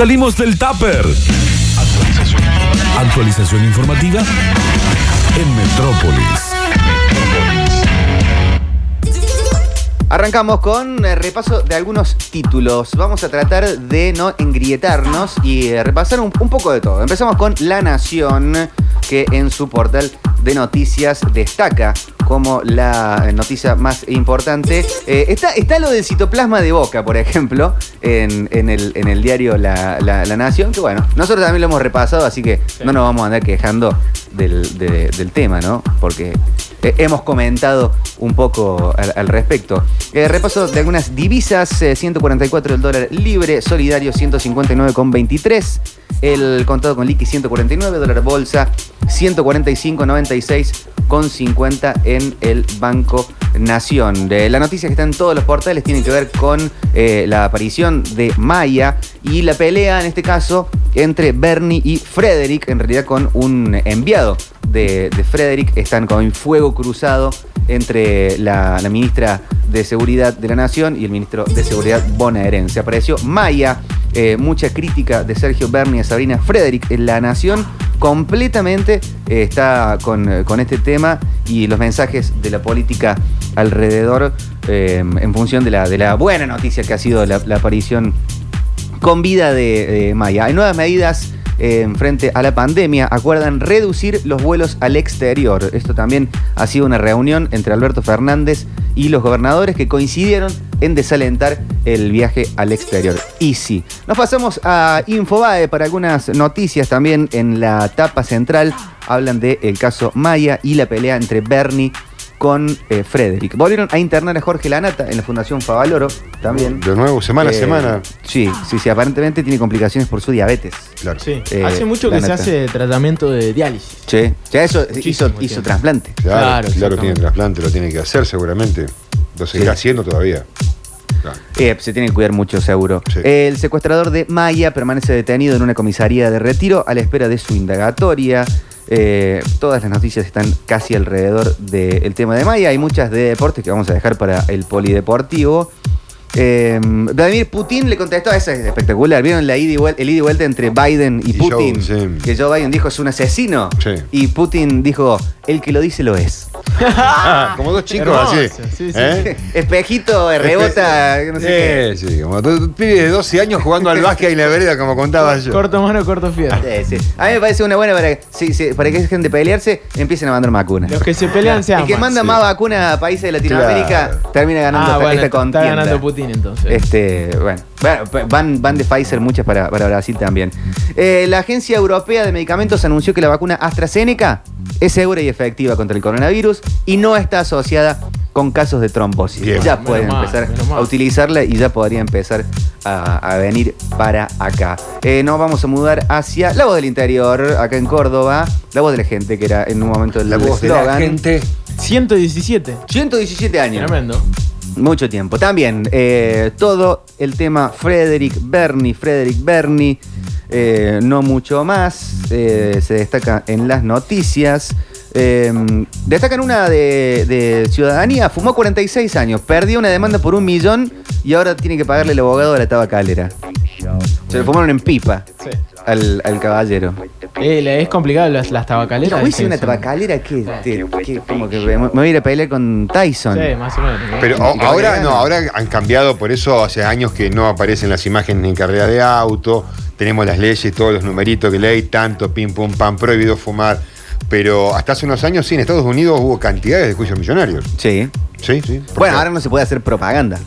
Salimos del tupper. Actualización informativa en Metrópolis. Arrancamos con eh, repaso de algunos títulos. Vamos a tratar de no engrietarnos y eh, repasar un poco de todo. Empezamos con La Nación, que en su portal de noticias destaca como la noticia más importante. Eh, está, está lo del citoplasma de Boca, por ejemplo, en, en el, en el diario la, La- La Nación, que bueno, nosotros también lo hemos repasado, así que no nos vamos a andar quejando del, de- del tema, ¿no? Porque eh, hemos comentado un poco al, al respecto. Eh, repaso de algunas divisas, eh, 144 el dólar libre, solidario 159,23, el contado con liqui 149, dólar bolsa 145,96 con 50 en el Banco Nación. La noticia que está en todos los portales tiene que ver con eh, la aparición de Maya y la pelea en este caso entre Bernie y Frederick, en realidad con un enviado de, de Frederick, están con fuego cruzado entre la, la ministra de Seguridad de la Nación y el ministro de Seguridad bonaerense. Apareció Maya, eh, mucha crítica de Sergio Berni a Sabrina Frederick en La Nación, completamente está con, con este tema y los mensajes de la política alrededor eh, en función de la, de la buena noticia que ha sido la, aparición con vida de, Maya. Hay nuevas medidas eh, frente a la pandemia. Acuerdan reducir los vuelos al exterior. Esto también ha sido una reunión entre Alberto Fernández y los gobernadores que coincidieron en desalentar el viaje al exterior. Y sí, nos pasamos a Infobae para algunas noticias también en la tapa central. Hablan del caso Maya y la pelea entre Bernie con eh, Frederick. Volvieron a internar a Jorge Lanata en la Fundación Favaloro también. De nuevo, semana a Eh, semana. Sí, sí, sí, aparentemente tiene complicaciones por su diabetes. Claro. Sí. Eh, Hace mucho que se hace tratamiento de diálisis. Sí, ya eso hizo, Muchísimo hizo trasplante. Claro, Claro, claro, tiene trasplante, lo tiene que hacer seguramente. Lo seguirá Sí. haciendo todavía. Claro. Eh, se tiene que cuidar mucho, seguro. Sí. El secuestrador de Maya permanece detenido en una comisaría de retiro a la espera de su indagatoria. Eh, todas las noticias están casi alrededor del tema de Maya. Hay muchas de deportes que vamos a dejar para el polideportivo. Eh, Vladimir Putin le contestó, eso es espectacular. ¿Vieron la ida y el ida y vuelta entre Biden y, Y Putin? Joe, sí. Que Joe Biden dijo es un asesino. Sí. Y Putin dijo, el que lo dice lo es. Ah, como dos chicos Hermoso, así. sí, sí. ¿Eh? Espejito, rebota, no sé qué. Sí, sí, como dos pibes de 12 años jugando al básquet ahí en la vereda, como contaba yo. Corto mano, corto fierro. Sí, sí. A mí me parece una buena para que, sí, sí, para que dejen de pelearse, empiecen a mandar vacunas. Los que se pelean se El aman. que manda sí. más vacunas a países de Latinoamérica Claro. termina ganando Ah, esta, bueno, esta está contienda. ganando Putin entonces. Este, bueno, Bueno, van, van de Pfizer muchas para, para Brasil también. Eh, la Agencia Europea de Medicamentos anunció que la vacuna AstraZeneca es segura y efectiva contra el coronavirus y no está asociada con casos de trombosis. Bien. Ya pueden mal, empezar a utilizarla y ya podría empezar a, a venir para acá. Eh, nos vamos a mudar hacia la voz del interior, acá en Córdoba. La voz de la gente, que era en un momento el La voz de la gente. 117. 117 años. Tremendo. Mucho tiempo. También eh, todo el tema Frederick Bernie, Frederick Bernie, eh, no mucho más. eh, se destaca en las noticias. Eh, destacan una de, de ciudadanía, fumó 46 años, perdió una demanda por un millón y ahora tiene que pagarle el abogado de la tabacalera. Se lo fumaron en pipa Sí. al, al caballero. Eh, es complicado las, las tabacaleras. ¿Cómo hice que una son- tabacalera? ¿Qué? Te- qué- como que me me voy a ir a pelear con Tyson. Sí, más o menos. Pero capaz que ahora no, ahora han cambiado, por eso hace años que no aparecen las imágenes en carrera de auto, tenemos las leyes, todos los numeritos que ley, tanto, pim, pum, pam, prohibido fumar. Pero hasta hace unos años sí, en Estados Unidos hubo cantidades de juicios millonarios. Sí. Sí, sí. Bueno, ahora no se puede hacer propaganda.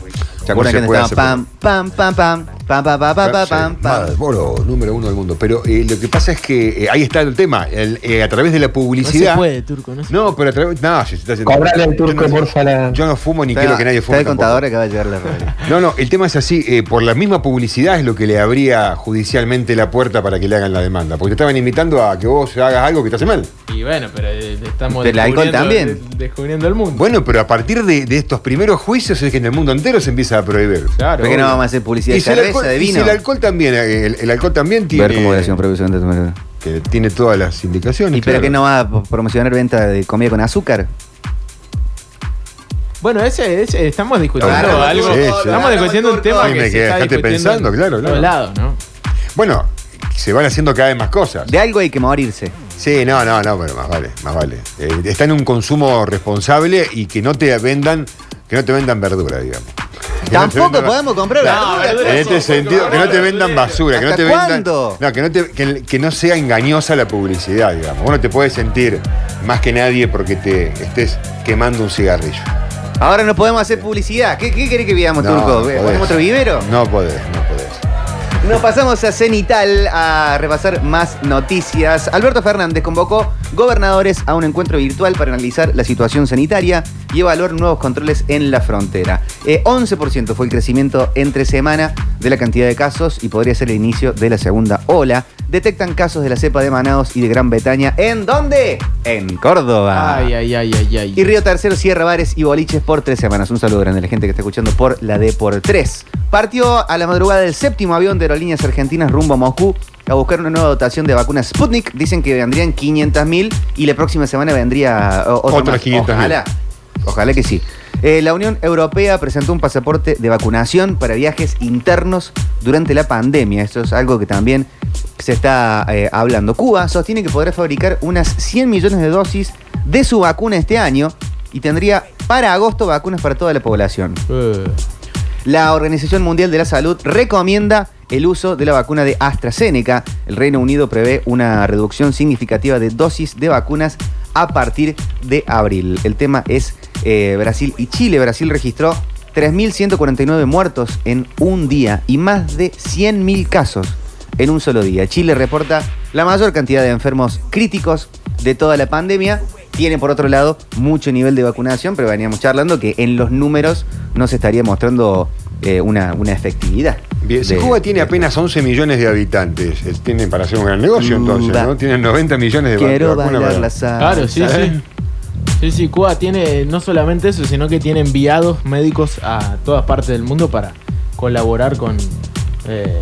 ¿Se acuerdan que puede pam, pam, pam, pam, pam, pam, pam, pam, pam, pam? Marlboro, número uno del mundo. Pero eh, lo que pasa es que eh, ahí está el tema. el, eh, a través de la No publicidad. se puede, turco. No se No, pero a través. No, si se está haciendo- Cobrale al Yo turco, no- porfa, la- Yo no fumo ni Está- quiero que nadie Está fume. el tampoco. contador que va a llegar la radio. No, no, el tema es así, eh, por la misma publicidad es lo que le abría judicialmente la puerta para que le hagan la demanda. Porque te estaban invitando a que vos hagas algo que te hace mal. Y bueno, pero eh, estamos Del alcohol descubriendo- también. de- descubriendo el mundo. Bueno, pero a partir de, de estos primeros juicios es que en el mundo entero se empieza a prohibir. claro. ¿Por qué no vamos a hacer publicidad Y de el alcohol, de y si el alcohol también, eh, el, el alcohol también tiene, Ver cómo relación prohibición de tomar. que tiene todas las indicaciones. ¿Y pero claro. que no va a promocionar venta de comida con azúcar? Bueno, ese, ese- estamos discutiendo Claro, algo. sí, sí. Estamos discutiendo un tema Sí, que me se está discutiendo pensando, en claro, ¿no? Bueno, se van haciendo cada vez más cosas. De algo hay que morirse. Sí, no, no, no, pero más vale, más vale. Eh, está en un consumo responsable y que no te vendan, que no te vendan verdura, digamos. Tampoco podemos comprar No, En este sentido, que no te vendan basura, que no ¿Hasta te vendan. cuándo? No, que no, te- que, que no sea engañosa la publicidad, digamos. Uno te puede sentir más que nadie porque te estés quemando un cigarrillo. Ahora no podemos hacer publicidad. ¿Qué, qué querés que veamos, No, Turco? no. ¿Ponemos otro vivero? No podés, no podés. Nos pasamos a Cenital a repasar más noticias. Alberto Fernández convocó gobernadores a un encuentro virtual para analizar la situación sanitaria y evaluar nuevos controles en la frontera. Eh, 11% fue el crecimiento entre semana de la cantidad de casos y podría ser el inicio de la segunda ola. Detectan casos de la cepa de Manaos y de Gran Bretaña. ¿En dónde? En Córdoba. Ay, ay, ay, ay, ay. Y Río Tercero cierra bares y boliches por tres semanas. Un saludo grande a la gente que está escuchando por la D por tres. Partió a la madrugada del séptimo avión de aerolíneas argentinas rumbo a Moscú a buscar una nueva dotación de vacunas Sputnik. Dicen que vendrían 500.000 y la próxima semana vendría otra Otras más. 500.000. Ojalá. Ojalá que sí. Eh, la Unión Europea presentó un pasaporte de vacunación para viajes internos durante la pandemia. Esto es algo que también se está eh, hablando. Cuba sostiene que podrá fabricar unas 100 millones de dosis de su vacuna este año y tendría para agosto vacunas para toda la población. Eh, La Organización Mundial de la Salud recomienda el uso de la vacuna de AstraZeneca. El Reino Unido prevé una reducción significativa de dosis de vacunas a partir de abril. El tema es eh, Brasil y Chile. Brasil registró 3.149 muertos en un día y más de 100.000 casos en un solo día. Chile reporta la mayor cantidad de enfermos críticos de toda la pandemia. Tiene por otro lado mucho nivel de vacunación, pero veníamos charlando que en los números no se estaría mostrando eh, una, una efectividad. Bien, si de- Cuba tiene de- apenas 11 millones de habitantes, eh, tienen para hacer un gran negocio entonces, Cuba. ¿no? Tienen 90 millones de Quiero vacunas bailar la salsa. Claro, sí, sí. Sí, sí, Cuba tiene no solamente eso, sino que tiene enviados médicos a todas partes del mundo para colaborar con... eh,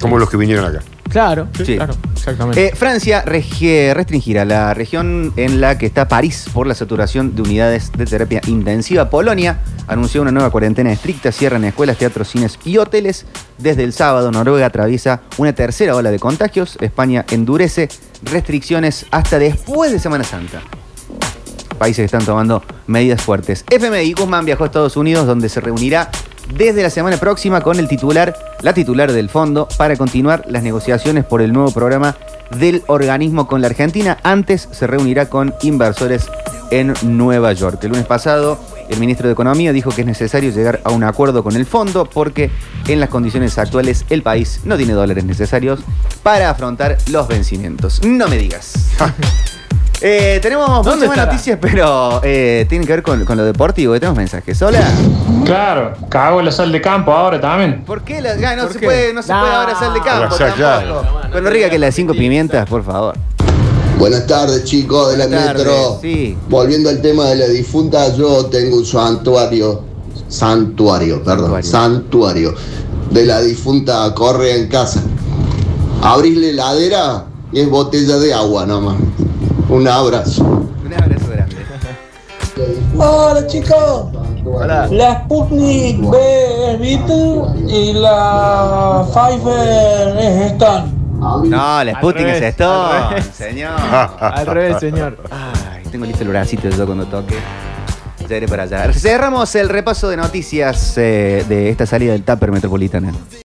Como los que vinieron acá. Claro, Sí. claro, exactamente. Eh, Francia regi- restringirá la región en la que está París por la saturación de unidades de terapia intensiva. Polonia anunció una nueva cuarentena estricta, cierran escuelas, teatros, cines y hoteles. Desde el sábado, Noruega atraviesa una tercera ola de contagios. España endurece restricciones hasta después de Semana Santa. Países que están tomando medidas fuertes. FMI Guzmán viajó a Estados Unidos, donde se reunirá desde la semana próxima con el titular, la titular del fondo, para continuar las negociaciones por el nuevo programa del organismo con la Argentina. Antes se reunirá con inversores en Nueva York. El lunes pasado, el ministro de Economía dijo que es necesario llegar a un acuerdo con el fondo porque en las condiciones actuales el país no tiene dólares necesarios para afrontar los vencimientos. No me digas. Eh, tenemos muchas ¿Dónde más estará? noticias, pero eh, tienen que ver con, con lo deportivo. Tenemos mensajes. Hola. Claro, cago en la sal de campo ahora también. ¿Por qué la, no ¿Por se qué? puede, no se No. puede ahora sal de campo claro. Pero no riga que la de cinco pimientas, por favor. Buenas tardes chicos de la Buenas tardes, Metro. sí. Volviendo al tema de la difunta, yo tengo un santuario, santuario, perdón, Santuario. santuario, de la difunta Correa en casa. Abrís la heladera y es botella de agua nomás. Un abrazo. Un abrazo grande. Hola chicos, la Sputnik B es Beatle y la Pfizer es Stan. No, la Sputnik revés, es revés. señor. Al revés, señor. Ay, tengo listo el bracito yo cuando toque. Ya iré para allá. Cerramos el repaso de noticias eh, de esta salida del Tupper Metropolitana.